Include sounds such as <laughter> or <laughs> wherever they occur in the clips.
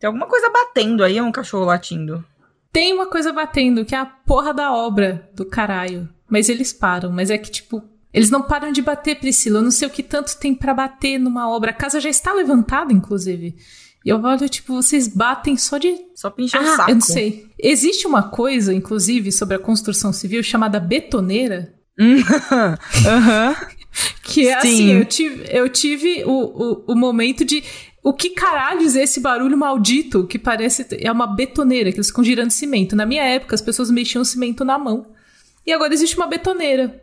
Tem alguma coisa batendo aí, é um cachorro latindo. Tem uma coisa batendo, que é a porra da obra do caralho. Mas eles param, mas é que, tipo, eles não param de bater, Priscila. Eu não sei o que tanto tem para bater numa obra. A casa já está levantada, inclusive. E eu olho, tipo, vocês batem só de. Só pra encher ah, o saco. Eu não sei. Existe uma coisa, inclusive, sobre a construção civil chamada betoneira. <laughs> Aham. <laughs> Que é Sim. assim, eu tive, eu tive o, o, o momento de. O que caralhos é esse barulho maldito que parece. É uma betoneira, que eles ficam girando cimento. Na minha época, as pessoas mexiam cimento na mão. E agora existe uma betoneira.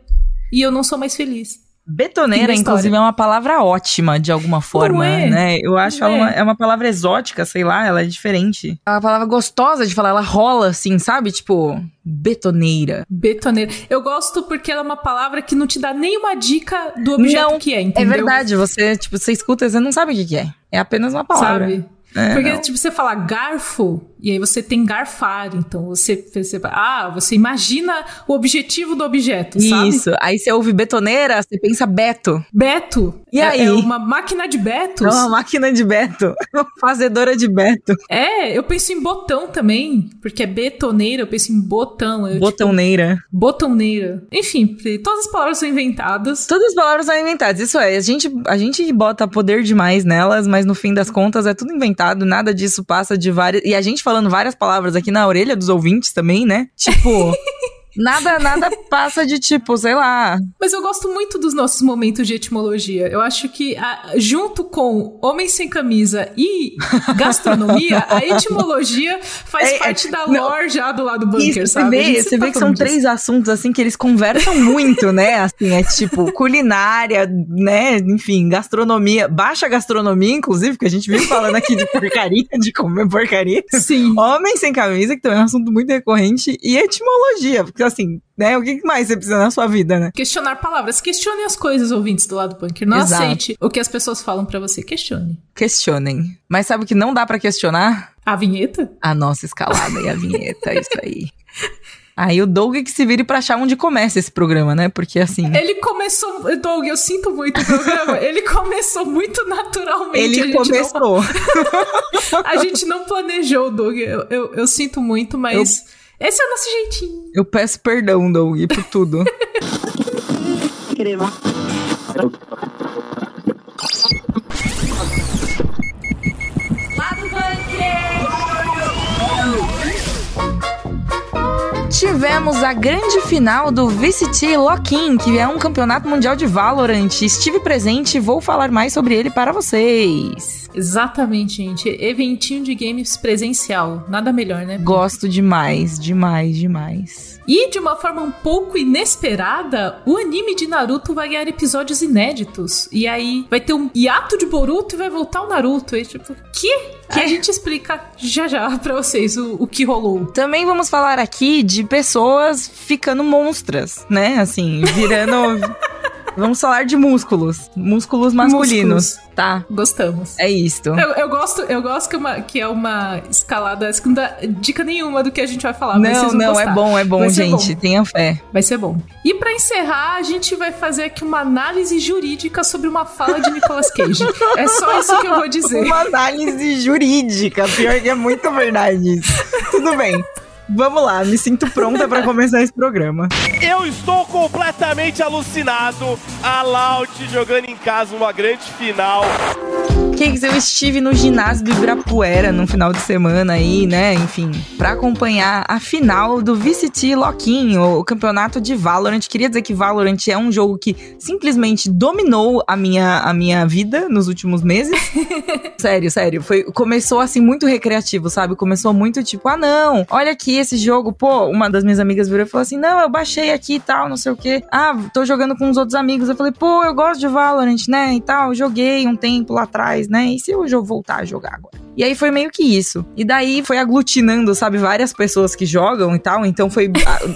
E eu não sou mais feliz. Betoneira, inclusive, é uma palavra ótima, de alguma forma, é? né? Eu acho Não ela é? uma, é uma palavra exótica, sei lá, ela é diferente. É uma palavra gostosa de falar, ela rola assim, sabe? Tipo, betoneira. Betoneira. Eu gosto porque ela é uma palavra que não te dá nenhuma dica do objeto Não, que é, É entendeu? verdade, você, tipo, você escuta e você não sabe o que, que é. É apenas uma palavra. Sabe? É, Porque, não. tipo, você fala garfo, e aí você tem garfar. Então, você, você... Ah, você imagina o objetivo do objeto, sabe? Isso. Aí você ouve betoneira, você pensa Beto. Beto. E é, aí? É uma máquina de betos. É uma máquina de Beto. <laughs> Uma fazedora de Beto. É, eu penso em botão também, porque é betoneira, eu penso em botão. Eu, Botoneira. Tipo, botoneira. Enfim, todas as palavras são inventadas. Todas as palavras são inventadas. Isso é, a gente, a gente bota poder demais nelas, mas no fim das contas é tudo inventado, nada disso passa de várias. E a gente falando várias palavras aqui na orelha dos ouvintes também, né? Tipo. <laughs> Nada, nada passa de tipo, sei lá. Mas eu gosto muito dos nossos momentos de etimologia. Eu acho que, a- junto com Homem Sem Camisa e gastronomia, a etimologia faz É, parte da não. lore já do lado bunker, Isso, você sabe? A vê, você sempre vê tá que são disso. três assuntos assim que eles conversam <laughs> muito, né? Assim, é tipo culinária, né? Enfim, gastronomia, baixa gastronomia, inclusive, que a gente vive falando aqui de porcaria, <laughs> de comer porcaria. Sim. Homem sem camisa, que também é um assunto muito recorrente, e etimologia, porque assim, né? O que mais você precisa na sua vida, né? Questionar palavras. Questione as coisas, ouvintes do lado bunker. Não Exato. aceite o que as pessoas falam pra você. Questione. Questionem. Mas sabe o que não dá pra questionar? A vinheta? A nossa escalada e a vinheta, isso aí. <laughs> Aí o Doug que se vire pra achar onde começa esse programa, né? Porque assim. Ele começou. Doug, eu sinto muito o programa. <laughs> ele começou muito naturalmente. a Ele não- começou. <laughs> a gente não planejou, Doug. Eu, eu, eu sinto muito, mas. Esse é o nosso jeitinho. Eu peço perdão, Doug, por tudo. <laughs> Tivemos a grande final do VCT Lock-in, que é um campeonato mundial de Valorant. Estive presente e vou falar mais sobre ele para vocês. Exatamente, gente. Eventinho de games presencial. Nada melhor, né? Gosto demais, demais, demais. E de uma forma um pouco inesperada, o anime de Naruto vai ganhar episódios inéditos. E aí vai ter um hiato de Boruto e vai voltar o Naruto. E tipo, que? Que a gente explica já já pra vocês o, o que rolou. Também vamos falar aqui de pessoas ficando monstras, né? Assim, virando. <laughs> vamos falar de músculos. Músculos masculinos, Músculos. tá? Gostamos. É isto. Eu, eu gosto, eu gosto que é, uma, que é uma escalada que não dá dica nenhuma do que a gente vai falar. não, não, é bom, é bom, Vai gente. bom. Tenha fé. Vai ser bom. E pra encerrar, a gente vai fazer aqui uma análise jurídica sobre uma fala de Nicolas Cage. é só isso que eu vou dizer. Uma análise jurídica. Pior que é muito verdade isso. Tudo bem. Vamos lá, me sinto pronta pra começar esse programa. Eu estou completamente alucinado. A Loud jogando em casa uma grande final. Kicks, eu estive no ginásio do Ibirapuera no final de semana aí, né? Enfim, pra acompanhar a final do VCT Lock-in, o campeonato de Valorant. Queria dizer que Valorant é um jogo que simplesmente dominou a minha, a minha vida nos últimos meses. <laughs> sério, sério. Foi, começou assim muito recreativo, sabe? Começou muito tipo, ah, não, olha aqui esse jogo. Pô, uma das minhas amigas virou e falou assim: não, eu baixei aqui e tal, não sei o quê. Ah, tô jogando com os outros amigos. Eu falei, pô, eu gosto de Valorant, né? E tal. Joguei um tempo lá atrás, né? E se eu voltar a jogar agora? E aí foi meio que isso. E daí foi aglutinando, sabe, várias pessoas que jogam e tal. Então foi,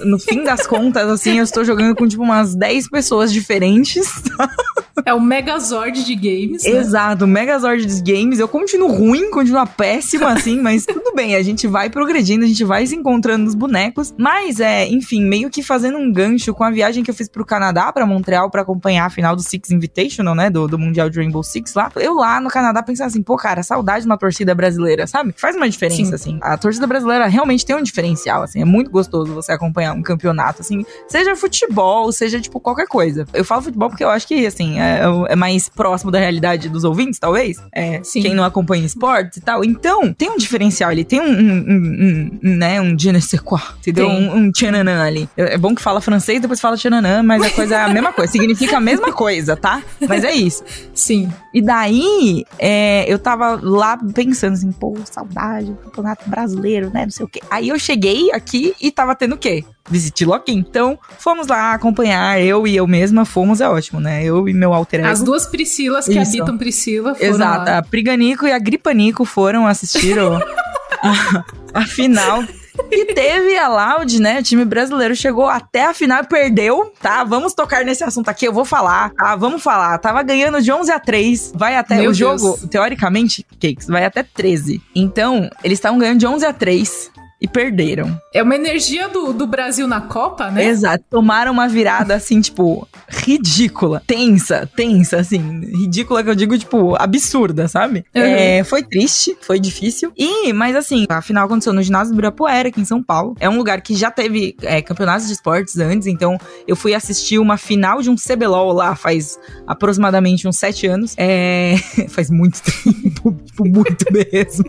no fim das contas, assim, eu estou jogando com tipo umas 10 pessoas diferentes. <laughs> <laughs> É o Megazord de games. Né? Exato, o Megazord de games. Eu continuo ruim, continuo péssima, <laughs> assim, mas tudo bem, a gente vai progredindo, a gente vai se encontrando nos bonecos. Mas é, enfim, meio que fazendo um gancho com a viagem que eu fiz pro Canadá, para Montreal, para acompanhar a final do Six Invitational, né? Do, do Mundial de Rainbow Six lá. Eu lá no Canadá pensando assim, pô, cara, saudade de uma torcida brasileira, sabe? Faz uma diferença, Sim. assim. A torcida brasileira realmente tem um diferencial, assim. É muito gostoso você acompanhar um campeonato, assim. Seja futebol, seja, tipo, qualquer coisa. Eu falo futebol porque eu acho que, assim, é, é mais próximo da realidade dos ouvintes, talvez. É, Sim. quem não acompanha esportes e tal. Então, tem um diferencial ali. Tem um, um, um, um né, um je ne sais quoi, entendeu? Tem. Um, um tchananã ali. É bom que fala francês, depois fala tchananã, mas a coisa é a mesma coisa. Significa a mesma coisa, tá? Mas é isso. Sim. E daí, é, eu tava lá pensando assim, pô, saudade do campeonato brasileiro, né? Não sei o quê. Aí eu cheguei aqui e tava tendo o quê? Visite Loki. Então, fomos lá acompanhar, eu e eu mesma fomos, é ótimo, né? Eu e meu alter ego. As duas Priscilas que Isso. habitam Priscila foram Exato, lá. a Priganico e a Gripanico foram assistir o, <laughs> a, a final e teve a Loud, né? O time brasileiro chegou até a final e perdeu, tá? Vamos tocar nesse assunto aqui, eu vou falar, tá? Vamos falar. Tava ganhando de 11 a 3, vai até Meu o jogo, Deus. teoricamente, Cakes, vai até 13. Então, eles estavam ganhando de 11 a 3 e perderam. É uma energia do, do Brasil na Copa, né? Exato. Tomaram uma virada assim, tipo, ridícula. Tensa, tensa, assim. Ridícula que eu digo, tipo, absurda, sabe? Uhum. É, foi triste, foi difícil. E, mas assim, a final aconteceu no ginásio do Ibirapuera, aqui em São Paulo. É um lugar que já teve é, campeonatos de esportes antes, então eu fui assistir uma final de um CBLOL lá faz aproximadamente uns sete anos. É... <laughs> faz muito tempo, tipo, muito mesmo.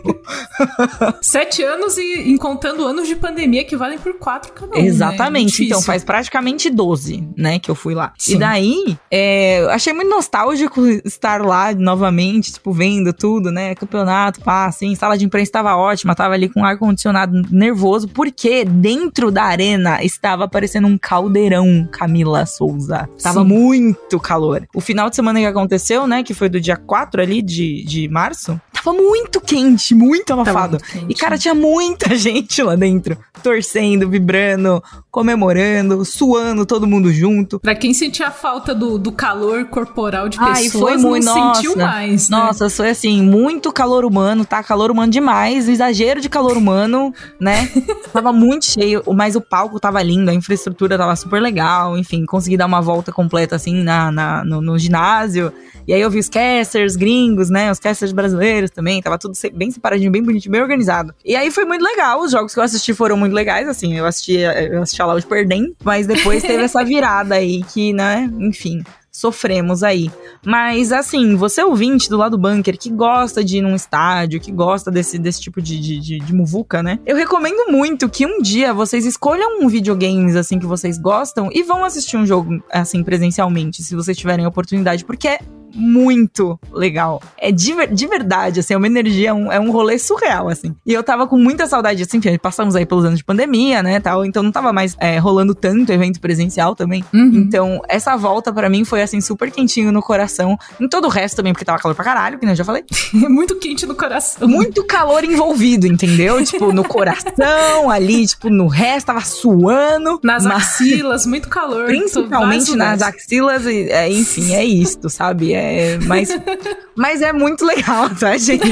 sete anos e encontrando contando anos de pandemia que valem por quatro cada um. Né? Exatamente. Né? Então faz praticamente 12, né, que eu fui lá. Sim. E daí, é, achei muito nostálgico estar lá novamente, tipo, vendo tudo, né? Campeonato, pá, assim, sala de imprensa estava ótima, tava ali com ar-condicionado nervoso, porque dentro da arena estava aparecendo um caldeirão, Camila Souza. Tava Sim. muito calor. O final de semana que aconteceu, né, que foi do dia 4 ali de, de março, tava muito quente, muito abafado. Muito e, cara, tinha muita <laughs> gente lá dentro, torcendo, vibrando, comemorando, suando, todo mundo junto. Pra quem sentia a falta do, do calor corporal de pessoas, Ai, foi muito, não nossa, sentiu mais. Né? Nossa, foi assim, muito calor humano, tá? Calor humano demais, exagero de calor humano, né? <laughs> tava muito cheio, mas o palco tava lindo, a infraestrutura tava super legal, enfim, consegui dar uma volta completa assim na, na no, no ginásio. E aí eu vi os casters gringos, né? Os casters brasileiros também. Tava tudo bem separadinho, bem bonitinho, bem organizado. E aí foi muito legal. Os jogos que eu assisti foram muito legais, assim. Eu assisti, eu assisti a Loud perdendo, mas depois teve <laughs> essa virada aí que, né? Enfim sofremos aí. Mas, assim, você ouvinte do lado bunker que gosta de ir num estádio, que gosta desse, desse tipo de, de, de, de muvuca, né? Eu recomendo muito que um dia vocês escolham um videogames, assim, que vocês gostam e vão assistir um jogo, assim, presencialmente, se vocês tiverem a oportunidade, porque é muito legal. É de, de verdade, assim, é uma energia, é um, é um rolê surreal, assim. E eu tava com muita saudade, assim, enfim, passamos aí pelos anos de pandemia, né, tal, então não tava mais é, rolando tanto evento presencial também. Uhum. Então, essa volta para mim foi, assim, super quentinho no coração. Em todo o resto também, porque tava calor pra caralho, que nem eu já falei. <laughs> muito quente no coração. Muito calor envolvido, entendeu? tipo, no coração, <laughs> ali, tipo, no resto, tava suando. Nas mas... axilas, muito calor. Principalmente nas axilas, e, é, enfim, é isto, sabe? É é, mas, <laughs> mas é muito legal, tá, gente?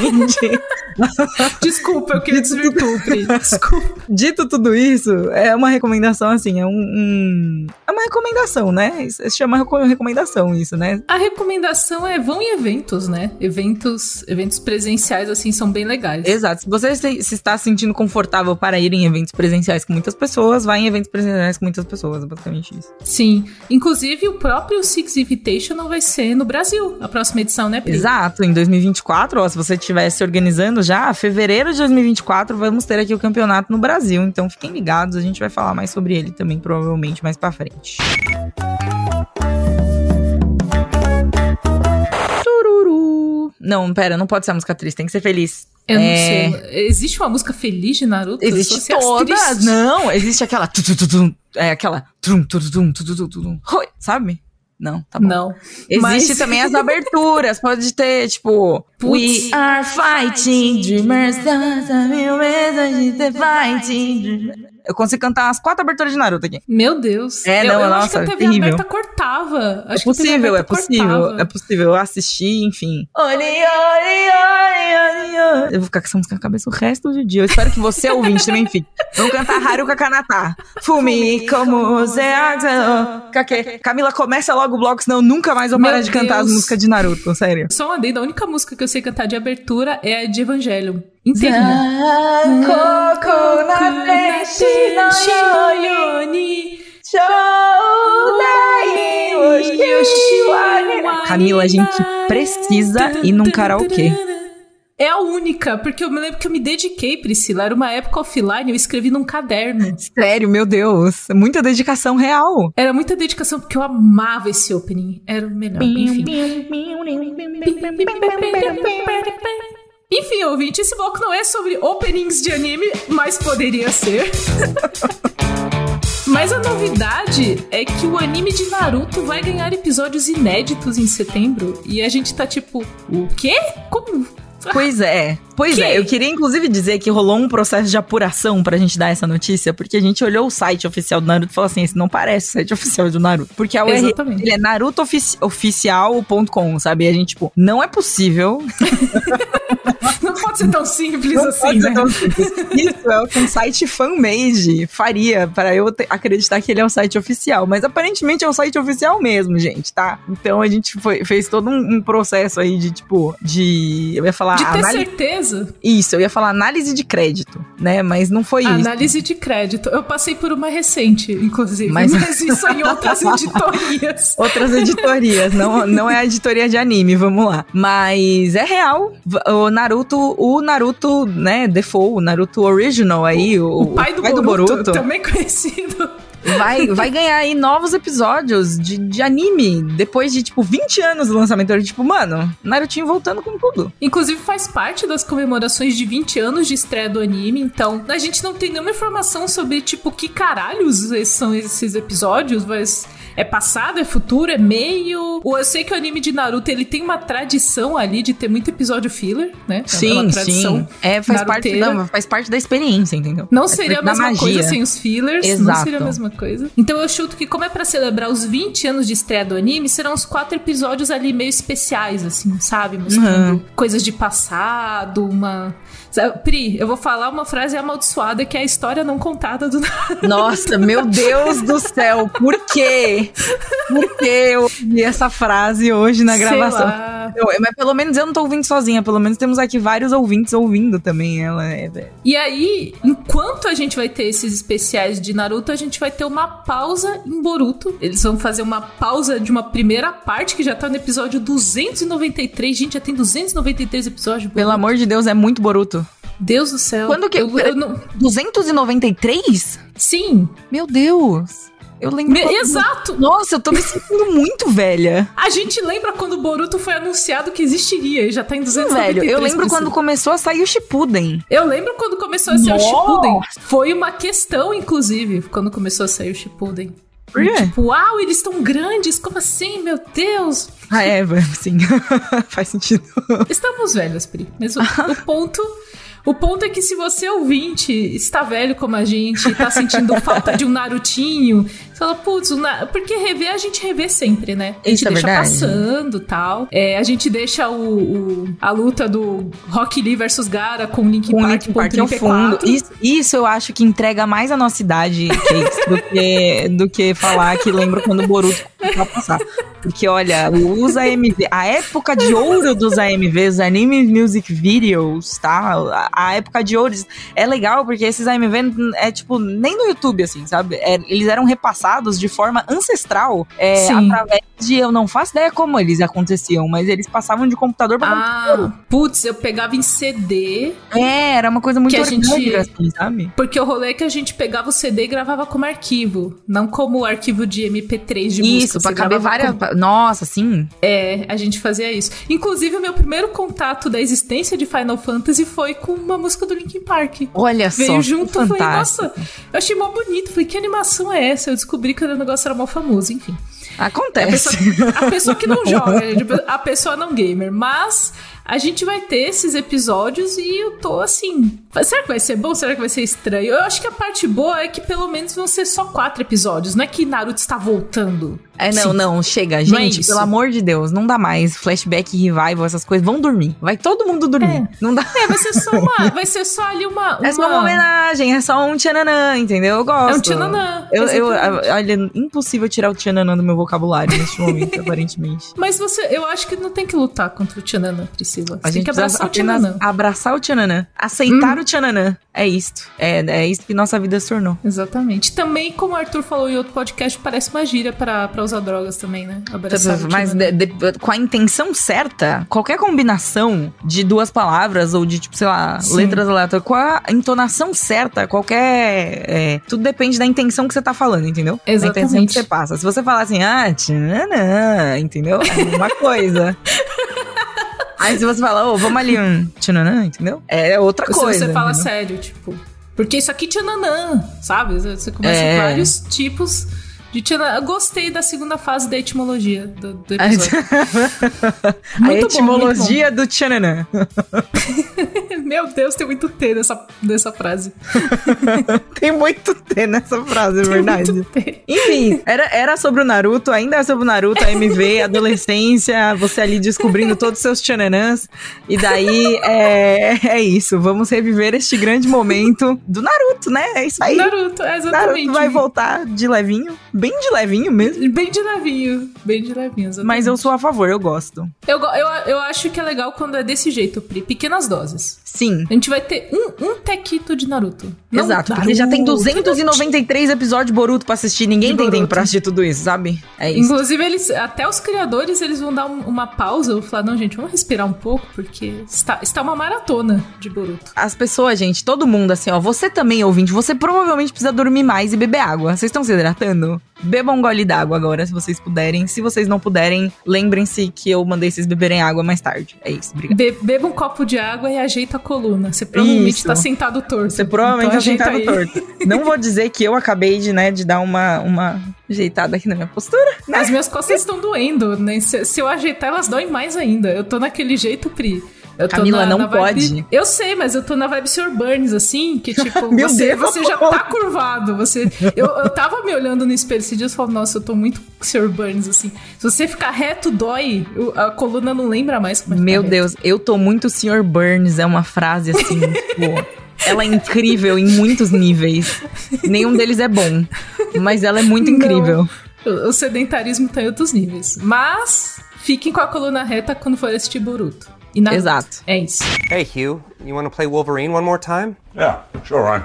Desculpa, eu queria desvirtuar, Desculpa. Dito tudo isso, é uma recomendação, assim, é um, um, É uma recomendação, né? Se chama recomendação isso, né? A recomendação é vão em eventos, né? Eventos, eventos presenciais, assim, são bem legais. Exato. Se você se, se está sentindo confortável para ir em eventos presenciais com muitas pessoas, vai em eventos presenciais com muitas pessoas, basicamente isso. Sim. Inclusive, o próprio Six Invitational vai ser no Brasil a próxima edição, né, Pri? Exato, em 2024, ó, se você estiver se organizando já, fevereiro de 2024, vamos ter aqui o campeonato no Brasil. Então fiquem ligados, a gente vai falar mais sobre ele também, provavelmente, mais pra frente. Tururu. Não, pera, não pode ser a música triste, tem que ser feliz. Eu não é... sei. Existe uma música feliz de Naruto? Existe todas. Não, existe aquela. É aquela. Sabe? Não, tá bom. Não. Existe Mas- também as aberturas. Pode ter, tipo. Putz. We are fighting dreamers. fighting dreamers. Eu consigo cantar as quatro aberturas de Naruto aqui. Meu Deus. É, eu, não, eu acho que nossa, a TV terrível. aberta cortava. É Acho TV possível, é possível. cortava. É possível. Eu assisti, enfim. Oli, oli, oli, oli, oli. Eu vou ficar com essa música na cabeça o resto do dia. Eu espero que você, <laughs> ouvinte, também fique. Vamos cantar Haruka Kanata. Fumi como. Kake. Camila, começa logo o bloco, senão eu nunca mais vou Meu parar de cantar as Deus. músicas de Naruto, sério. Só uma adendo, a única música que eu sei cantar de abertura é a de Inteirinha. Camila, a gente precisa ir num karaokê. É a única, porque eu me lembro que eu me dediquei, Priscila. Era uma época offline, eu escrevi num caderno. Sério, meu Deus. Muita dedicação real. Era muita dedicação, porque eu amava esse opening. Era o melhor, enfim. Enfim, ouvinte, esse bloco não é sobre openings de anime, mas poderia ser. <laughs> Mas a novidade é que o anime de Naruto vai ganhar episódios inéditos em setembro. E a gente tá tipo, o quê? Como? Pois é. Pois Que? é, eu queria inclusive dizer que rolou um processo de apuração pra gente dar essa notícia, porque a gente olhou o site oficial do Naruto e falou assim: esse não parece o site <laughs> oficial do Naruto. Porque a URL é narutooficial.com, sabe? E a gente, tipo, não é possível. <laughs> Pode ser tão simples Não assim, pode ser né? tão simples. Isso é o que um site fan-made faria para eu acreditar que ele é o site oficial. Mas aparentemente é o site oficial mesmo, gente, tá? Então a gente foi- fez todo um, um processo aí de, tipo, de. Eu ia falar. De ter análise- certeza. Isso, eu ia falar análise de crédito, né? Mas não foi isso. Análise de crédito. Eu passei por uma recente, inclusive. Mas- Mas, isso em outras <laughs> editorias. Outras editorias, não, não é a editoria de anime, vamos lá. Mas é real. O Naruto, o Naruto, né, default, o Naruto original aí, o, O pai do, Boruto, Boruto, também conhecido. Vai, vai ganhar aí novos episódios de, de anime depois de, tipo, 20 anos do lançamento. Eu, tipo, mano, Narutinho voltando com tudo. Inclusive faz parte das comemorações de 20 anos de estreia do anime, então a gente não tem nenhuma informação sobre, tipo, que caralhos são esses episódios, mas é passado, é futuro, é meio... Ou Eu sei que o anime de Naruto, ele tem uma tradição ali de ter muito episódio filler, né? É uma tradição É, faz parte, naruteira. não, faz parte da experiência, entendeu? Não Faz seria a parte mesma coisa sem os fillers, não Exato. seria a mesma coisa. Então eu chuto que como é pra celebrar os 20 anos de estreia do anime, serão uns quatro episódios ali meio especiais, assim, sabe? Mostrando Uhum. coisas de passado, uma... Pri, eu vou falar uma frase amaldiçoada que é a história não contada do Nossa, meu Deus do céu, por quê? Por que eu ouvi essa frase hoje na gravação? Eu- mas pelo menos eu não tô ouvindo sozinha, pelo menos temos aqui vários ouvintes ouvindo também. Ela é. é- E aí, enquanto a gente vai ter esses especiais de Naruto, a gente vai ter uma pausa em Boruto. Eles vão fazer uma pausa de uma primeira parte que já tá no episódio 293. Gente, já tem 293 episódios. Pelo amor de Deus, é muito Boruto. Deus do céu. Quando que- Eu, eu não... 293? Sim, Meu Deus. Eu lembro. me- quando- exato. Nossa, eu tô me sentindo muito velha. A gente lembra quando o Boruto foi anunciado que existiria e já tá em 293. Velho, eu lembro quando começou a sair o Shippuden. Eu lembro quando começou a sair Nossa. o Shippuden. Foi uma questão, inclusive, quando começou a sair o Shippuden. Por quê? Tipo, uau, eles estão grandes, como assim, meu Deus? Ah, é, <laughs> sim. Faz sentido. Estamos velhos, Pri. Mas o, o <laughs> ponto. O ponto é que se você ouvinte está velho como a gente, e tá sentindo <laughs> falta de um Narutinho, você fala, putz, o Na- porque rever a gente revê sempre, né? A gente Isso é deixa verdade. passando tal. É, a gente deixa o, o- a luta do Rock Lee versus Gara com Linkin Com o Park, Linkin Park ao fundo. 34. Isso, isso eu acho que entrega mais a nossa idade, Cakes, do que, do que falar que lembro quando o Boruto começou a passar. Porque, olha, os AMV, a época de ouro dos AMVs, Anime Music Videos, tá? A, a época de ouro é legal porque esses AMV é tipo, nem no YouTube, assim, sabe? É, eles eram repassados de forma ancestral, é, Sim. através de, eu não faço ideia como eles aconteciam, mas eles passavam de computador pra computador. Ah, putz, eu pegava em CD, É, era uma coisa muito orgânica, gente- assim, sabe? porque o rolê é que a gente pegava o CD e gravava como arquivo, não como arquivo de MP3 de música. Isso, pra caber várias. Nossa, sim. É, a gente fazia isso. Inclusive, o meu primeiro contato da existência de Final Fantasy foi com uma música do Linkin Park. Olha só. Veio junto, falei, fantástico. nossa, eu achei mó bonito. Falei, que animação é essa? Eu descobri que o negócio era mó famoso, enfim. Acontece. A pessoa, a pessoa que não <laughs> joga, a pessoa não gamer. Mas a gente vai ter esses episódios e eu tô assim. Será que vai ser bom? Será que vai ser estranho? Eu acho que a parte boa é que pelo menos vão ser só quatro episódios. Não é que Naruto está voltando. É, não, Sim. não, chega. Gente, é pelo amor de Deus, não dá mais. Flashback, revival, essas coisas. Vão dormir. Vai todo mundo dormir. É. Não dá. É, vai ser só uma. <laughs> vai ser só ali uma, uma. É só uma homenagem, é só um tchananã, entendeu? Eu gosto. É um tchananã. Eu, eu, olha, impossível tirar o tchananã do meu vocabulário neste momento, aparentemente. <laughs> Mas você, eu acho que não tem que lutar contra o tchananã, Priscila. Você a gente tem que abraçar o tchananã. Abraçar o tchananã. Aceitar hum. o tchananã. É isto. É, é isso que nossa vida se tornou. Exatamente. Também, como o Arthur falou em outro podcast, parece uma gíria pra, pra usar drogas também, né? Abraçar Mas de, de, com a intenção certa, qualquer combinação de duas palavras ou de, tipo, sei lá, Sim. letras aleatórias, com a entonação certa, qualquer. É, tudo depende da intenção que você tá falando, entendeu? Exatamente. Da intenção que você passa. Se você falar assim, ah, tchananã, entendeu? É uma <laughs> coisa. Aí se você fala, ô, oh, vamos ali um tchananã, entendeu? É outra se coisa. Se você fala entendeu? sério, tipo. Porque isso aqui tchananã, sabe? Você começa é. vários tipos de. Eu gostei da segunda fase da etimologia do, do episódio. <laughs> a etimologia bom, do tchananã. <laughs> Meu Deus, tem muito T nessa, nessa frase. <laughs> tem muito T nessa frase, é verdade. Enfim, era, era sobre o Naruto, ainda é sobre o Naruto, a MV, adolescência, você ali descobrindo todos os seus tchananãs. E daí é, é isso. Vamos reviver este grande momento do Naruto, né? É isso aí. Naruto, é exatamente. Naruto vai voltar de levinho bem de levinho mesmo. Bem de levinho, bem de levinho, exatamente. Mas eu sou a favor, eu gosto. Eu, eu, eu acho que é legal quando é desse jeito, Pri. Pequenas doses. Sim. A gente vai ter um, um tequito de Naruto. Não, Exato, Naruto, porque já tem 293 episódios de Boruto pra assistir. Ninguém tem tempo pra assistir tudo isso, sabe? É isso. Inclusive, eles, até os criadores, eles vão dar um, uma pausa. Vou falar, não, gente, vamos respirar um pouco, porque está, está uma maratona de Boruto. As pessoas, gente, todo mundo, assim, ó. Você também, ouvinte, você provavelmente precisa dormir mais e beber água. Vocês estão se hidratando? Bebam um gole d'água agora, se vocês puderem. Se vocês não puderem, lembrem-se que eu mandei vocês beberem água mais tarde. É isso, obrigada. Be beba um copo de água e ajeita a coluna. Você provavelmente isso. tá sentado torto. Você provavelmente então, tá sentado aí. torto. Não vou dizer que eu acabei de, né, de dar uma, uma ajeitada aqui na minha postura. Né? As minhas costas estão doendo, né? Se, se eu ajeitar, elas doem mais ainda. Eu tô naquele jeito, Pri. Eu Camila, na, não na pode. Eu sei, mas eu tô na vibe Sr. Burns, assim, que tipo, <laughs> Meu você, Deus, você já tá curvado. Você, eu, eu tava me olhando no espelho esses dias e falando, nossa, eu tô muito Sr. Burns, assim. Se você ficar reto, dói. A coluna não lembra mais como é Meu Deus, eu tô muito Sr. Burns, é uma frase assim, <laughs> tipo. Ela é incrível em muitos níveis. Nenhum deles é bom. Mas ela é muito incrível. Não. O sedentarismo tá em outros níveis. Mas fiquem com a coluna reta quando for assistir Boruto. E na... Exato. É isso. Hey, Hugh, you want to play Wolverine one more time? Yeah, sure, Ryan.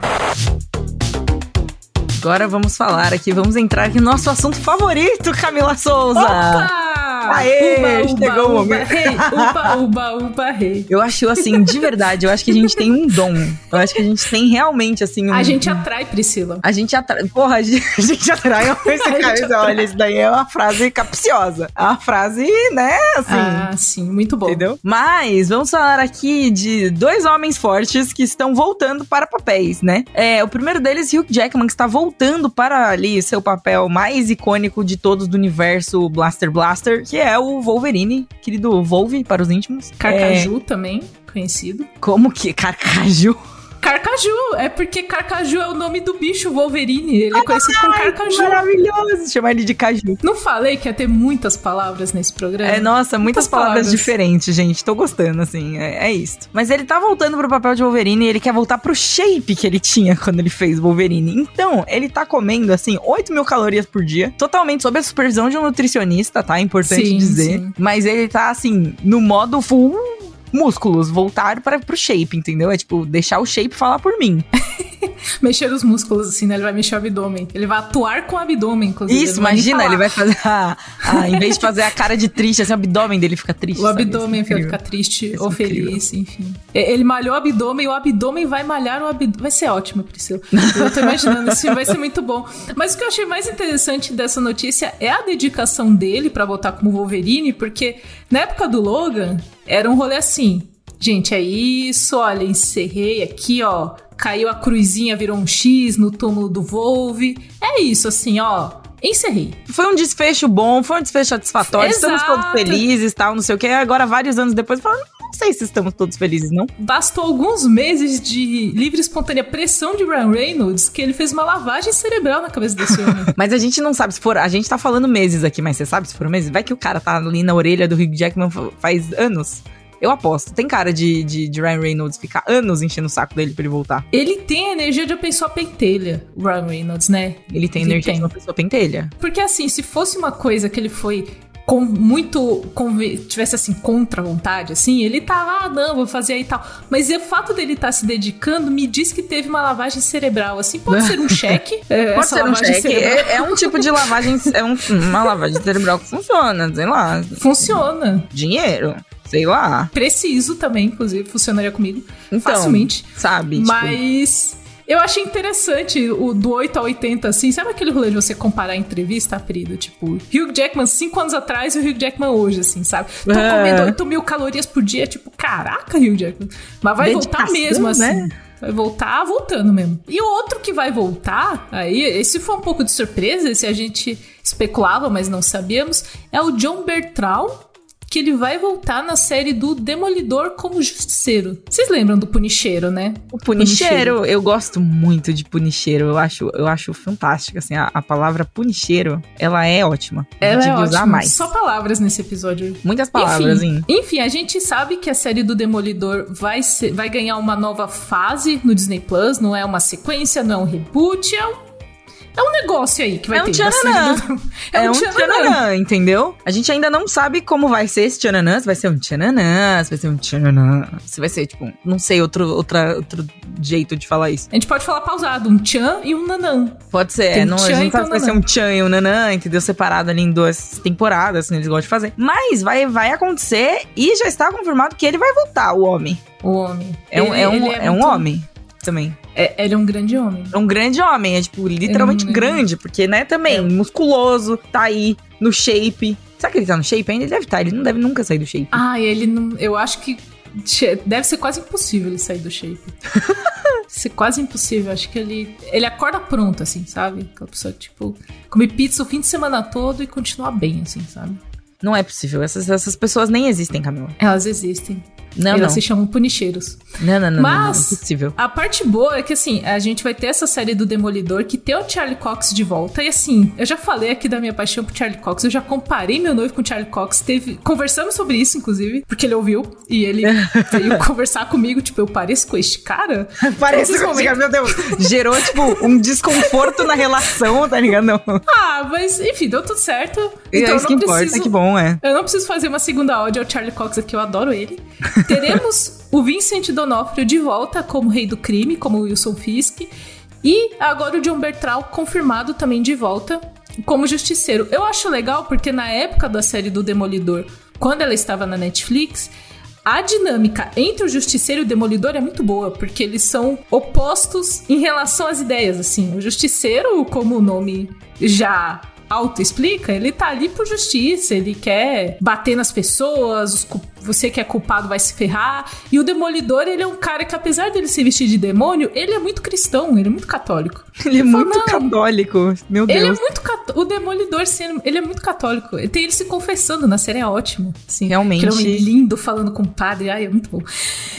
Agora vamos falar aqui, vamos entrar aqui no nosso assunto favorito, Camila Souza. Opa! Aê, uba, uba, chegou o momento. Uba, uba, uba, rei. Eu acho assim, de verdade, eu acho que a gente tem um dom. Eu acho que a gente tem realmente, assim, um... A gente atrai, Priscila. A gente atrai... Porra, a gente, a gente atrai. <laughs> Esse cara, olha, isso daí é uma frase capciosa. É uma frase, né, assim... Ah, sim, muito bom. Entendeu? Mas, vamos falar aqui de dois homens fortes que estão voltando para papéis, né? É, o primeiro deles, Hugh Jackman, que está voltando para ali seu papel mais icônico de todos do universo Blaster Blaster, que é o Wolverine, querido Volve para os íntimos. Carcaju é... também, conhecido. Como que? Carcaju? Carcaju, é porque Carcaju é o nome do bicho Wolverine. Ele é conhecido como Carcaju. Maravilhoso, chamar ele de Caju. Não falei que ia ter muitas palavras nesse programa? É, nossa, muitas, muitas palavras, palavras, diferentes, gente. Tô gostando, assim, é, é isso. Mas ele tá voltando pro papel de Wolverine e ele quer voltar pro shape que ele tinha <laughs> quando ele fez Wolverine. Então, ele tá comendo, assim, 8 mil calorias por dia, totalmente sob a supervisão de um nutricionista, tá? Importante sim, dizer. Sim. Mas ele tá, assim, no modo full músculos voltar para pro shape, entendeu? É tipo, deixar o shape falar por mim. <laughs> <laughs> mexer os músculos, assim, né? Ele vai mexer o abdômen. Ele vai atuar com o abdômen, inclusive. Isso, imagina, ele vai fazer a, a, Em vez de fazer a cara de triste, assim, o abdômen dele fica triste. O sabe? abdômen vai ficar triste Isso ou feliz, enfim. Ele malhou o abdômen e o abdômen vai malhar o abdômen. Vai ser ótimo, Priscila. Eu tô imaginando, assim, vai ser muito bom. Mas o que eu achei mais interessante dessa notícia é a dedicação dele para voltar como Wolverine, porque na época do Logan, era um rolê assim. Gente, é isso, olha, encerrei aqui, ó caiu a cruzinha, virou um X no túmulo do Volve. É isso, assim, ó. encerrei. Foi um desfecho bom, foi um desfecho satisfatório, estamos Exato. todos felizes, tal, não sei o que. Agora, vários anos depois, fala, não sei se estamos todos felizes, não. Bastou alguns meses de livre e espontânea pressão de Ryan Reynolds que ele fez uma lavagem cerebral na cabeça desse homem. <laughs> Mas a gente não sabe se for. A gente tá falando meses aqui, mas você sabe se foram meses? Vai que o cara tá ali na orelha do Hugh Jackman fa- faz anos. Eu aposto. Tem cara de, de, de Ryan Reynolds ficar anos enchendo o saco dele pra ele voltar. Ele tem a energia de uma pessoa pentelha, o Ryan Reynolds, né? Ele tem Ele energia tem. de uma pessoa pentelha. Porque assim, se fosse uma coisa que ele foi com muito tivesse assim contra a vontade, assim, ele tá ah, não, vou fazer aí e tal. Mas o fato dele estar se dedicando me diz que teve uma lavagem cerebral, assim, pode ser um <laughs> cheque. é, Pode ser um lavagem cheque. cerebral. É, é um tipo de lavagem. É um- uma lavagem cerebral que funciona, sei lá. Funciona. Dinheiro. Sei lá. Preciso também, inclusive, funcionaria comigo. Então, facilmente. Sabe? Tipo, Mas eu achei interessante o do 8 a 80, assim. Sabe aquele rolê de você comparar a entrevista, Aprido? Tipo, Hugh Jackman 5 anos atrás e o Hugh Jackman hoje, assim, sabe? Tô É. comendo 8 mil calorias por dia. Tipo, caraca, Hugh Jackman. Mas vai voltar Dedicação, mesmo, assim. né? Vai voltar voltando mesmo. E o outro que vai voltar, aí, esse foi um pouco de surpresa, esse a gente especulava, mas não sabíamos, é o John Bertrand, que ele vai voltar na série do Demolidor como Justiceiro. Vocês lembram do Punicheiro, né? O punicheiro, eu gosto muito de punicheiro. Eu acho, eu acho fantástico. Assim, a, a palavra punicheiro, ela é ótima. Ela é usar ótima. mais. Só palavras nesse episódio. Muitas palavras, enfim, hein? enfim, a gente sabe que a série do Demolidor vai, ser, vai ganhar uma nova fase no Disney Plus. Não é uma sequência, não é um reboot, é um, é um negócio aí que vai É um ter. da série tchananã. do- <laughs> É um tchananã. tchananã, entendeu? A gente ainda não sabe como vai ser esse tchananã. Se vai ser um tchananã, se vai ser um tchananã. Se vai ser, tipo, não sei, outro, outra, outro jeito de falar isso. A gente pode falar pausado, um tchan e um nanã. Pode ser, Tem não, a gente sabe se vai ser um tchan e um nanã, entendeu? Separado ali em duas temporadas, assim, eles gostam de fazer. Mas vai, vai acontecer e já está confirmado que ele vai voltar, o homem. O homem. É um, Ele- é um, ele é um muito- homem também. É, ele é um grande homem. É um grande homem, é tipo, literalmente é um grande, porque, né, também, É. musculoso, tá aí, no shape. Será que ele tá no shape ainda? Ele deve estar, ele não deve nunca sair do shape. Ah, ele não. Eu acho que deve ser quase impossível ele sair do shape. <laughs> ser quase impossível. Acho que ele. Ele acorda pronto, assim, sabe? Aquela pessoa, tipo, come pizza o fim de semana todo e continua bem, assim, sabe? Não é possível, essas, essas pessoas nem existem, Camila. Elas existem. Não, Elas não. se chamam punicheiros. Não, não, não, não, não, é Mas-. A parte boa é que, assim, a gente vai ter essa série do Demolidor que tem o Charlie Cox de volta. E, assim, eu já falei aqui da minha paixão por Charlie Cox. Eu já comparei meu noivo com o Charlie Cox. Teve... Conversamos sobre isso, inclusive, porque ele ouviu. E ele <laughs> veio conversar comigo. Tipo, eu pareço com este cara? <laughs> Que, os momentos- meu Deus, gerou, tipo, um desconforto na relação, tá ligado? Não. Ah, mas, enfim, deu tudo certo. E então é isso que não importa, preciso... que bom, é. Eu não preciso fazer uma segunda ódio ao Charlie Cox aqui, eu adoro ele. <laughs> Teremos o Vincent D'Onofrio de volta como rei do crime, como Wilson Fisk. E agora o John Bertrand confirmado também de volta como justiceiro. Eu acho legal porque na época da série do Demolidor, quando ela estava na Netflix, a dinâmica entre o Justiceiro e o Demolidor é muito boa, porque eles são opostos em relação às ideias, assim. O Justiceiro, como o nome já auto-explica, ele tá ali por justiça, ele quer bater nas pessoas, os você que é culpado vai se ferrar. E o Demolidor, ele é um cara que, apesar dele se vestir de demônio, ele é muito cristão, ele é muito católico. <laughs> Ele é Ele falou, muito "Não, católico, meu Ele é Deus. muito católico. O Demolidor, sim, ele é muito católico. Tem ele se confessando na série, é ótimo. Sim, Realmente. Aquele homem lindo falando com o padre. Ai, é muito bom.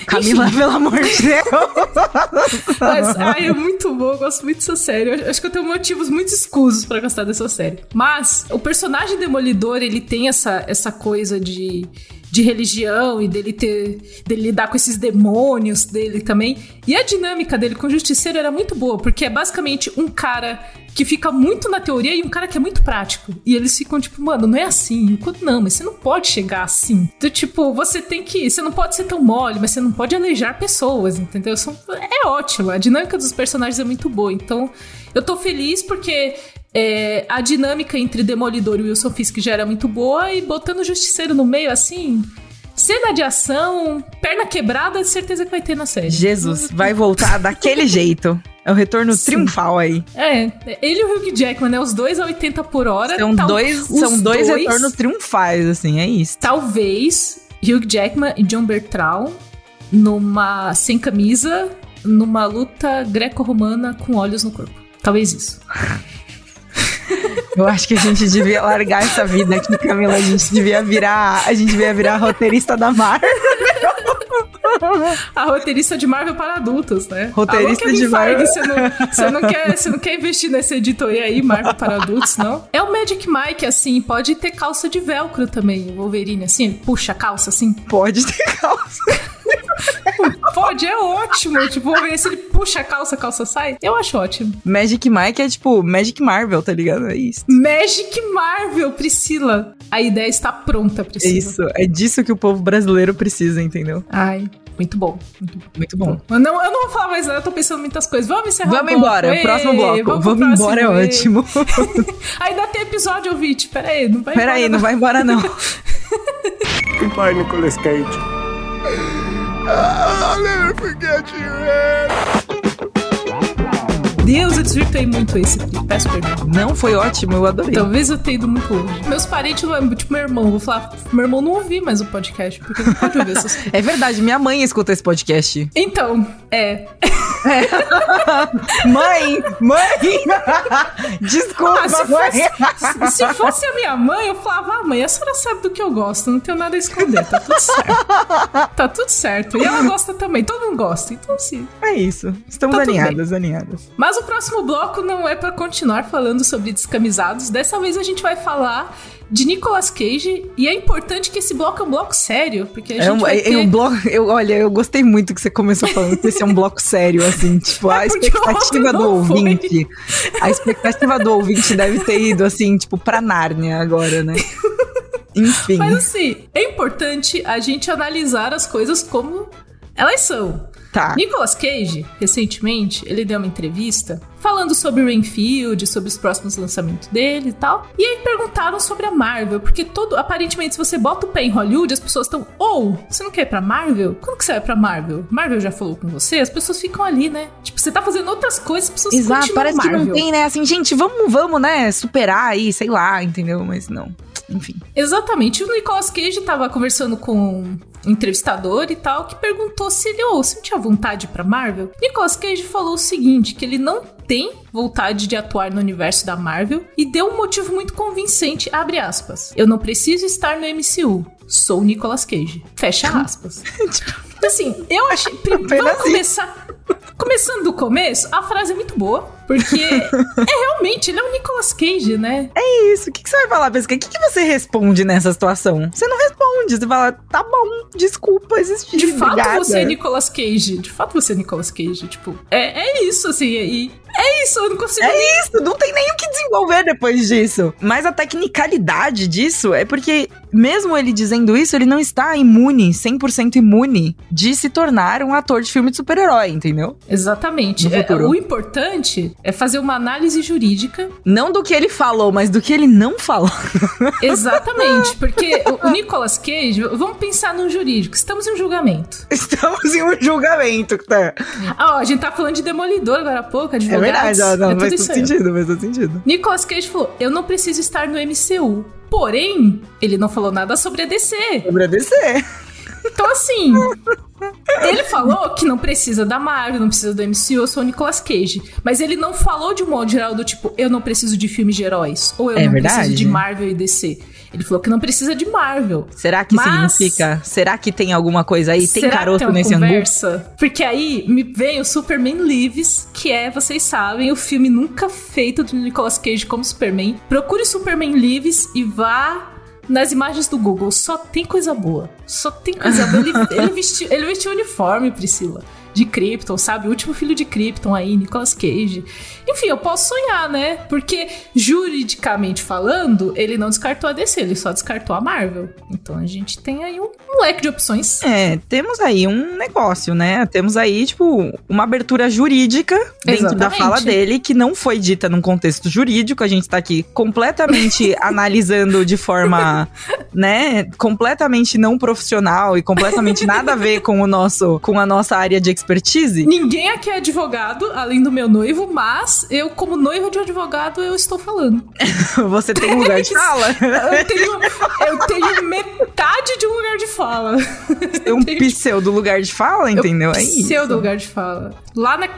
Camila, Enfim, pelo amor de Deus. <laughs> mas, ai, é muito bom. Eu gosto muito dessa série. Eu acho que eu tenho motivos muito escusos pra gostar dessa série. Mas o personagem Demolidor, ele tem essa, essa coisa de de religião e dele ter dele lidar com esses demônios dele também. E a dinâmica dele com o Justiceiro era muito boa, porque é basicamente um cara que fica muito na teoria e um cara que é muito prático. E eles ficam tipo, mano, não é assim. Enquanto não, mas você não pode chegar assim. Então, tipo, você tem que. Você não pode ser tão mole, mas você não pode aleijar pessoas, entendeu? São, é ótimo. A dinâmica dos personagens é muito boa. Então, eu tô feliz porque é, a dinâmica entre Demolidor e Wilson Fisk já era muito boa e botando o Justiceiro no meio assim. Cena de ação, perna quebrada, certeza que vai ter na série. Jesus, vai voltar daquele <laughs> jeito. É o retorno Sim. triunfal aí. É, ele e o Hugh Jackman, né? Os dois a 80 por hora. São tal- dois, são dois, retornos triunfais, assim, é isso. Talvez Hugh Jackman e John Bertrand numa sem camisa, numa luta greco-romana com olhos no corpo. Talvez isso. <laughs> Eu acho que a gente devia largar essa vida aqui, Camila. A gente devia virar. A gente devia virar roteirista da Marvel. A roteirista de Marvel para adultos, né? Roteirista Alô, de Marvel. Você não, você, não quer, você não quer investir nessa editoria aí, Marvel para adultos, não? É o Magic Mike, assim, pode ter calça de velcro também, o Wolverine, assim, puxa calça, assim. Pode ter calça. <laughs> Pode, é ótimo. Tipo, Wolverine, se ele puxa a calça, a calça sai. Eu acho ótimo. Magic Mike é tipo Magic Marvel, tá ligado? É isso. Magic Marvel, Priscila. A ideia está pronta, É Priscila. isso. É disso que o povo brasileiro precisa, entendeu? Ai, muito bom. Muito bom. Muito bom. Eu não, eu não vou falar mais nada, eu tô pensando em muitas coisas. Vamos encerrar Vamos embora, próximo bloco. Vamos próximo, embora, é ótimo. <laughs> Ainda tem episódio, ouvinte. Pera aí, não vai Pera aí, não vai embora não. <laughs> Goodbye, Nicolas Cage. I'll never forget you, man. Deus, eu desvirtuei muito esse clipe. Peço perdão. Não foi ótimo, eu adorei. Talvez eu tenha ido muito longe. Meus parentes, tipo meu irmão, vou falar, meu irmão não ouvi mais o podcast, porque não pode ouvir essas coisas. É verdade, minha mãe escuta esse podcast. Então, é. <laughs> Mãe! Mãe! <laughs> Desculpa, Ah, se mãe! fosse, se fosse a minha mãe, eu falava, ah, mãe, a senhora sabe do que eu gosto, não tenho nada a esconder, tá tudo certo. Tá tudo certo. E ela gosta também, todo mundo gosta. Então, sim. É isso. Estamos Tá alinhadas, alinhadas. Mas o próximo bloco não é pra continuar falando sobre descamisados. Dessa vez a gente vai falar de Nicolas Cage. E é importante que esse bloco é um bloco sério, porque a gente É um, vai é- ter... é um bloco. Eu, olha, eu gostei muito que você começou falando que esse é um bloco sério, assim. <laughs> Tipo, a É porque expectativa do não foi. ouvinte. A expectativa do ouvinte deve ter ido, assim, tipo, pra Nárnia agora, né? <laughs> Enfim. Mas assim, é importante a gente analisar as coisas como elas são. Tá. Nicolas Cage, recentemente, ele deu uma entrevista falando sobre Rainfield, sobre os próximos lançamentos dele e tal. E aí perguntaram sobre a Marvel, porque todo, aparentemente, se você bota o pé em Hollywood, as pessoas estão, ou, você não quer ir pra Marvel? Quando que você vai pra Marvel? Marvel já falou com você? As pessoas ficam ali, né? Tipo, você tá fazendo outras coisas, as pessoas Exato, parece que Marvel. não tem, né? Assim, gente, vamos, vamos, né? Superar aí, sei lá, entendeu? Mas não. Enfim. Exatamente. O Nicolas Cage tava conversando com entrevistador e tal, que perguntou se ele, ou se não tinha vontade pra Marvel. Nicolas Cage falou o seguinte, que ele não tem vontade de atuar no universo da Marvel e deu um motivo muito convincente, abre aspas. Eu não preciso estar no MCU. Sou Nicolas Cage. Fecha <laughs> aspas. assim, eu achei... Vamos começar... Começando do começo, a frase é muito boa, porque <laughs> é realmente, ele é o Nicolas Cage, né? É isso. O que, que você vai falar, Pesca? O que, que você responde nessa situação? Você não responde. Você fala, tá bom, desculpa existir. De fato, obrigada. você é Nicolas Cage. De fato, você é Nicolas Cage. Tipo, é, é isso, assim. E é isso, eu não consigo. É isso, não tem nem o que desenvolver depois disso. Mas a tecnicalidade disso é porque, mesmo ele dizendo isso, ele não está imune, 100% imune, de se tornar um ator de filme de super-herói, entendeu? Exatamente. É, o importante é fazer uma análise jurídica. Não do que ele falou, mas do que ele não falou. <laughs> Exatamente. porque o, Nicolas Cage, vamos pensar no jurídico. Estamos em um julgamento. Estamos em um julgamento, tá? Ah, ó, a gente tá falando de demolidor agora há pouco, É advogados. verdade, ó, não, é faz todo sentido, faz todo sentido. Nicolas Cage falou: Eu não preciso estar no MCU. Porém, ele não falou nada sobre a DC. Agradecer. Então, assim, ele falou que não precisa da Marvel, não precisa do MCU, eu sou o Nicolas Cage. Mas ele não falou de um modo geral do tipo, eu não preciso de filmes de heróis. Ou eu É não verdade. preciso de Marvel e DC. Ele falou que não precisa de Marvel. Será que Mas- significa? Será que tem alguma coisa aí? Tem Será caroço tem nesse angu? conversa? Porque aí me vem o Superman Lives, que é, vocês sabem, o filme nunca feito do Nicolas Cage como Superman. Procure Superman Lives e vá nas imagens do Google. Só tem coisa boa. Só tem coisa boa. Ele, <laughs> ele vestiu, ele vestiu uniforme, Priscila. De Krypton, sabe? O último filho de Krypton aí, Nicolas Cage. Enfim, eu posso sonhar, né? Porque, juridicamente falando, ele não descartou a DC, ele só descartou a Marvel. Então a gente tem aí um, um leque de opções. É, temos aí um negócio, né? Temos aí, tipo, uma abertura jurídica dentro da Exatamente. fala dele, que não foi dita num contexto jurídico. A gente tá aqui completamente <laughs> analisando de forma, né, completamente não profissional e completamente nada a ver com o nosso, com a nossa área de expertise. Ninguém aqui é advogado, além do meu noivo, mas eu, como noiva de advogado, eu estou falando. <laughs> Você tem um lugar de <laughs> fala. Eu tenho, eu tenho metade de um lugar de fala. Tem um <laughs> pseudo lugar de fala, entendeu? É isso. Pseudo lugar de fala. Lá na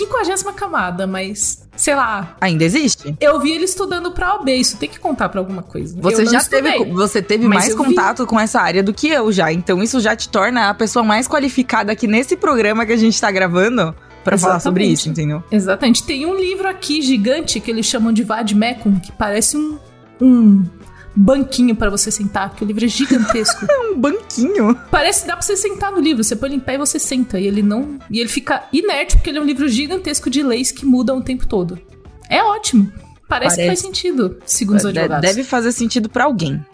quinquagésima camada, mas sei lá. Ainda existe? Eu vi ele estudando pra OB, isso tem que contar pra alguma coisa. Você já estudei, teve, você teve mais eu vi. contato com essa área do que eu já. Então isso já te torna a pessoa mais qualificada aqui nesse programa que a gente tá gravando pra falar sobre isso, entendeu? Exatamente. Tem um livro aqui gigante que eles chamam de Vadmecum, que parece um, um banquinho pra você sentar, que o livro é gigantesco. <laughs> Um banquinho. Parece que dá pra você sentar no livro. Você põe ele em pé e você senta. E ele não. E ele fica inerte, porque ele é um livro gigantesco de leis que mudam o tempo todo. É ótimo. Parece, que faz Parece. sentido, segundo os advogados. Deve fazer sentido pra alguém.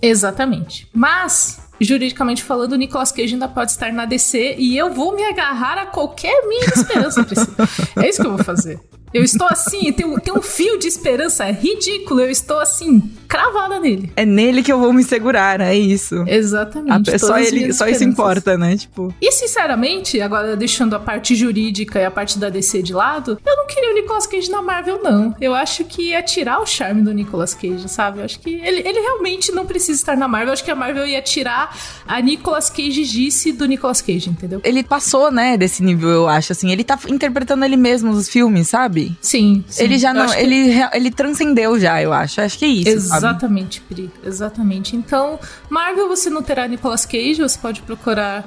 Exatamente. Mas, juridicamente falando, o Nicolas Cage ainda pode estar na DC e eu vou me agarrar a qualquer minha esperança, Priscila. É isso que eu vou fazer. Eu estou assim, tem um, tem um fio de esperança ridículo. Eu estou assim, cravada nele. É nele que eu vou me segurar, é isso. Exatamente. A- só ele, só isso importa, né? Tipo, E sinceramente, agora deixando a parte jurídica e a parte da DC de lado, eu não queria o Nicolas Cage na Marvel, não. Eu acho que ia tirar o charme do Nicolas Cage, sabe? Eu acho que ele, ele realmente não precisa estar na Marvel. Eu acho que a Marvel ia tirar a Nicolas Cage disse do Nicolas Cage, entendeu? ele passou, né, desse nível, eu acho, assim. Ele tá interpretando ele mesmo nos filmes, sabe? Sim. sim. ele já Eu não. acho que- Ele, ele transcendeu já, eu acho. Acho que é isso. sabe? Exatamente, Pri. Exatamente. Então, Marvel você não terá Nicolas Cage, você pode procurar.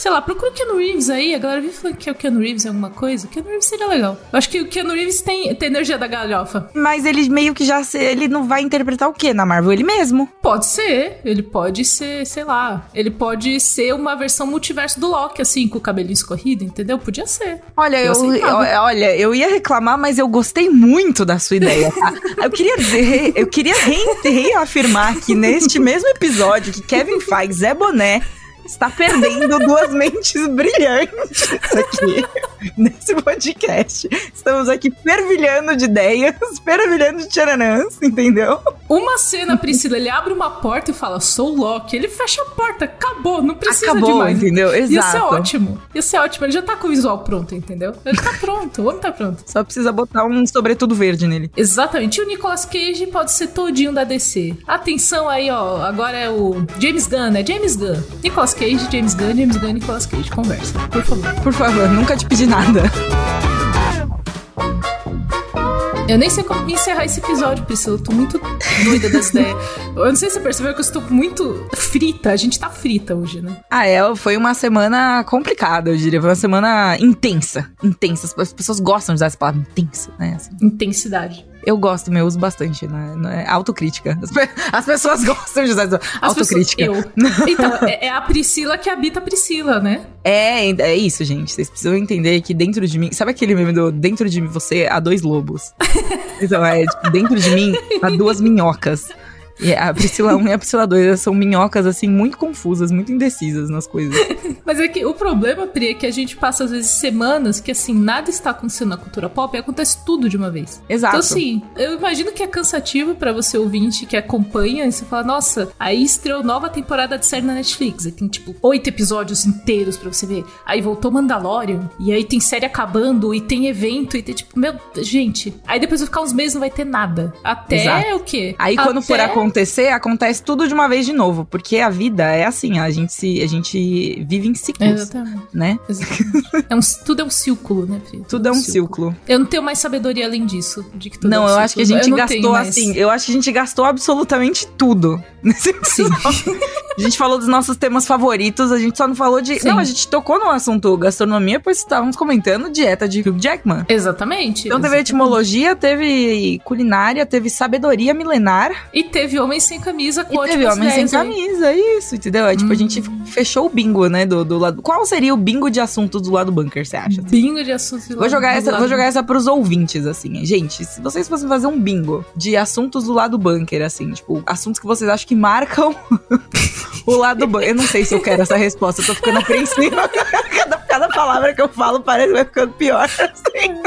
Sei lá, procura o Keanu Reeves aí. A galera vive falando que é o Keanu Reeves alguma coisa. O Keanu Reeves seria legal. Eu acho que o Keanu Reeves tem, tem energia da galhofa. Mas ele meio que já. Ele não vai interpretar o quê na Marvel? Ele mesmo. Pode ser. Ele pode ser, sei lá. Ele pode ser uma versão multiverso do Loki, assim, com o cabelinho escorrido, entendeu? Podia ser. Olha, Eu eu, olha, eu ia reclamar, mas eu gostei muito da sua ideia, tá? <laughs> Eu queria dizer, eu queria re- reafirmar que neste mesmo episódio que Kevin Feige, Zé Boné, está perdendo duas <laughs> mentes brilhantes aqui <laughs> nesse podcast. Estamos aqui fervilhando de ideias, fervilhando de tcharanãs, entendeu? Uma cena, Priscila, ele abre uma porta e fala, sou o Loki. Ele fecha a porta, acabou, não precisa Acabou, de mais. entendeu? Ia ser Exato. ótimo. Ia ser ótimo. Ele já tá com o visual pronto, entendeu? Ele tá pronto, o homem tá pronto. Só precisa botar um sobretudo verde nele. Exatamente. E o Nicolas Cage pode ser todinho da DC. Atenção aí, ó. Agora é o James Gunn, é James Gunn. Nicolas Cage, James Gunn, James Gunn, Nicolas Cage. Conversa, por favor. Por favor, nunca te pedi nada. Eu nem sei como encerrar esse episódio, Priscila. Eu tô muito doida das <laughs> ideias. Eu não sei se você percebeu que eu estou muito frita. A gente tá frita hoje, né? Ah, é, foi uma semana complicada, eu diria. Foi uma semana intensa. Intensa. As- As pessoas gostam de usar essa palavra intensa, né? assim. Intensidade. Eu gosto, meu, eu uso bastante, né? É Autocrítica. As, pe- as pessoas <laughs> gostam de usar autocrítica. pessoas- eu. <laughs> Então, é, é a Priscila que habita a Priscila, né? É, é isso, gente. Vocês precisam entender que dentro de mim. Sabe aquele meme do dentro de você há dois lobos? <laughs> então, é, tipo, dentro de mim há duas minhocas. E a Priscila 1 e a Priscila 2 são minhocas, assim, muito confusas, muito indecisas nas coisas. <laughs> Mas é que o problema, Pri, é que a gente passa às vezes semanas que assim, nada está acontecendo na cultura pop e acontece tudo de uma vez. Exato. Então, assim, eu imagino que é cansativo pra você ouvinte que acompanha e você fala, nossa, aí estreou nova temporada de série na Netflix. Aí tem, tipo, oito episódios inteiros pra você ver. Aí voltou Mandalorian, e aí tem série acabando, e tem evento, e tem, tipo, meu, gente. Aí depois vai ficar uns meses e não vai ter nada. Até Exato. o quê? Aí quando for Até- acontecer, acontece tudo de uma vez de novo. Porque a vida é assim, a gente, se, a gente vive em ciclos, Exatamente. né? Exatamente. É um, tudo é um círculo, né? Tudo é um círculo. Eu não tenho mais sabedoria além disso. De que tudo é Não, um eu acho que a círculo. gente gastou assim. Eu acho que a gente gastou absolutamente tudo. <laughs> Nesse episódio. a gente falou dos nossos temas favoritos, a gente só não falou de. Sim. Não, a gente tocou no assunto gastronomia, pois estávamos comentando dieta de Hugh Jackman. Exatamente. Então teve exatamente. etimologia, teve culinária, teve sabedoria milenar E teve Homem Sem Camisa com teve homem sem camisa, isso, entendeu? É tipo, a gente Hum. fechou o bingo, né, do, do lado... Qual seria o bingo de assuntos do lado bunker, você acha? Bingo de assuntos do Vou lado- jogar, do essa, lado- vou jogar essa pros ouvintes, assim. Gente, se vocês fossem fazer um bingo de assuntos do lado bunker, assim, tipo, assuntos que vocês acham que marcam <laughs> o lado bunker. Eu não sei se eu quero essa resposta, eu tô ficando apreensiva. <laughs> cada, cada palavra que eu falo parece que vai ficando pior. assim.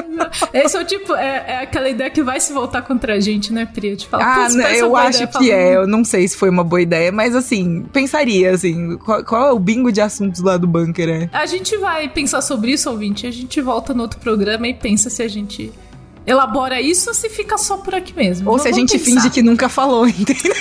Esse é o tipo, é, é aquela ideia que vai se voltar contra a gente, né, Pri? De falar, Ah, "Putz, né, eu acho ideia", que é. Eu não sei se foi uma boa ideia, mas assim, pensaria, assim, qual, qual é o bingo de assuntos lá do bunker, é? A gente vai pensar sobre isso, ouvinte. A gente volta no outro programa e pensa se a gente elabora isso ou se fica só por aqui mesmo. Ou se a gente pensar. finge que nunca falou, <laughs> entendeu?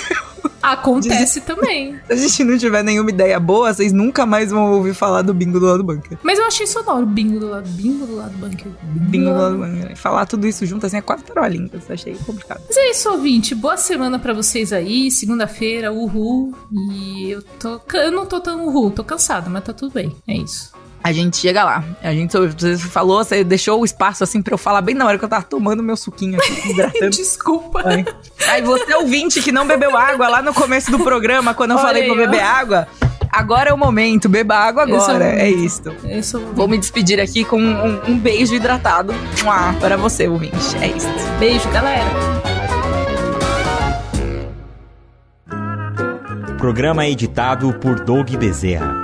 Acontece também. <laughs> Se a gente não tiver nenhuma ideia boa, vocês nunca mais vão ouvir falar do bingo do lado do bunker. Mas eu achei sonoro. Bingo do lado, bingo do lado do bunker. Bingo do lado do bunker. Falar tudo isso junto assim é quase parolinhas. Achei complicado. Mas é isso, ouvinte. Boa semana pra vocês aí. Segunda-feira, uhul. E eu tô. Eu não tô tão uhul, tô cansada, mas tá tudo bem. É isso. A gente chega lá. A gente você falou, você deixou o espaço assim pra eu falar bem na hora que eu tava tomando meu suquinho aqui, <laughs> hidratando. Desculpa. Ai. Aí você ouvinte que não bebeu água lá no começo do programa, quando eu Olha falei pra beber água. Agora é o momento, beba água Esse é agora. É, isso. É Vou me despedir aqui com um, um beijo hidratado Mua, para você, ouvinte. É isso. Beijo, galera. Programa editado por Doug Bezerra.